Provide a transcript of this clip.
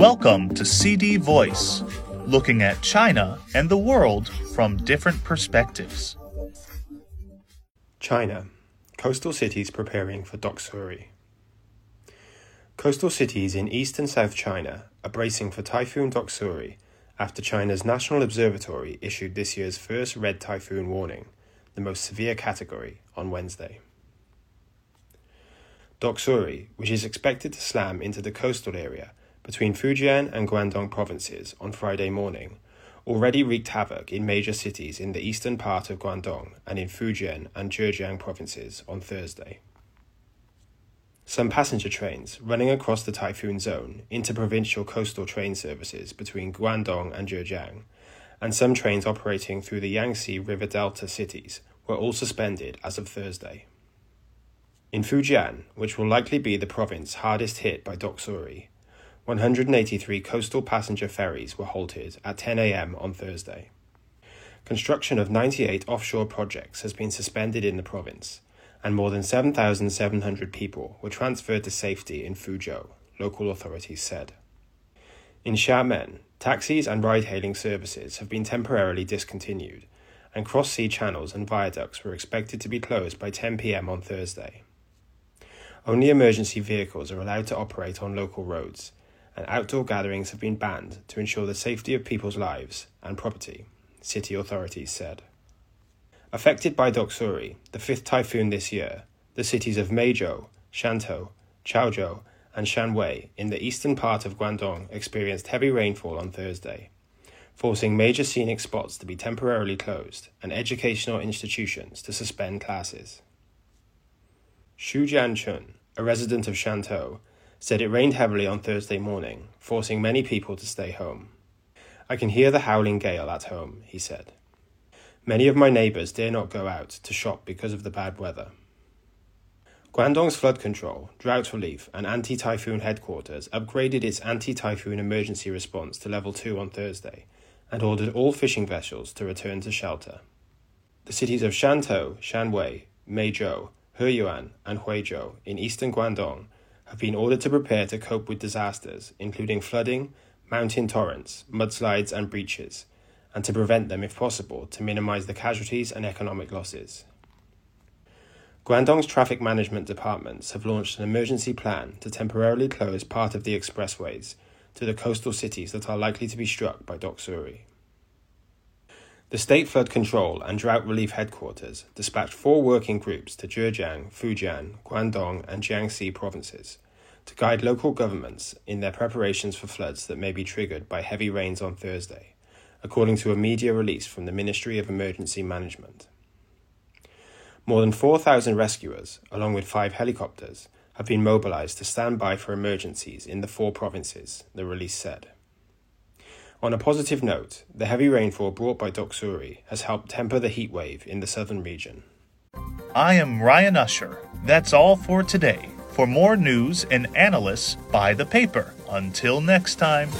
Welcome to CD Voice, looking at China and the world from different perspectives. China. Coastal cities preparing for Doksuri. Coastal cities in east and south China are bracing for Typhoon Doksuri after China's National Observatory issued this year's first red typhoon warning, the most severe category, on Wednesday. Doksuri, which is expected to slam into the coastal area between Fujian and Guangdong provinces on Friday morning, already wreaked havoc in major cities in the eastern part of Guangdong and in Fujian and Zhejiang provinces on Thursday. Some passenger trains running across the typhoon zone interprovincial coastal train services between Guangdong and Zhejiang, and some trains operating through the Yangtze River Delta cities were all suspended as of Thursday. In Fujian, which will likely be the province hardest hit by Doksuri, 183 coastal passenger ferries were halted at 10 a.m. on Thursday. Construction of 98 offshore projects has been suspended in the province, and more than 7,700 people were transferred to safety in Fuzhou, local authorities said. In Xiamen, taxis and ride hailing services have been temporarily discontinued, and cross sea channels and viaducts were expected to be closed by 10 pm on Thursday. Only emergency vehicles are allowed to operate on local roads, and outdoor gatherings have been banned to ensure the safety of people's lives and property, city authorities said. Affected by Doksuri, the fifth typhoon this year, the cities of Meizhou, Shantou, Chaozhou, and Shanwei in the eastern part of Guangdong experienced heavy rainfall on Thursday, forcing major scenic spots to be temporarily closed and educational institutions to suspend classes. Xu Jianchun, a resident of Shantou, said it rained heavily on Thursday morning, forcing many people to stay home. I can hear the howling gale at home, he said. Many of my neighbours dare not go out to shop because of the bad weather. Guangdong's flood control, drought relief, and anti typhoon headquarters upgraded its anti typhoon emergency response to level 2 on Thursday and ordered all fishing vessels to return to shelter. The cities of Shantou, Shanwei, Meizhou, Heyuan, and Huizhou in eastern Guangdong have been ordered to prepare to cope with disasters, including flooding, mountain torrents, mudslides, and breaches, and to prevent them if possible to minimize the casualties and economic losses. Guangdong's traffic management departments have launched an emergency plan to temporarily close part of the expressways to the coastal cities that are likely to be struck by Doksuri. The State Flood Control and Drought Relief Headquarters dispatched four working groups to Zhejiang, Fujian, Guangdong, and Jiangxi provinces to guide local governments in their preparations for floods that may be triggered by heavy rains on Thursday, according to a media release from the Ministry of Emergency Management. More than 4,000 rescuers, along with five helicopters, have been mobilized to stand by for emergencies in the four provinces, the release said. On a positive note, the heavy rainfall brought by Doksuri has helped temper the heat wave in the southern region. I am Ryan Usher. That's all for today. For more news and analysis, buy the paper. Until next time.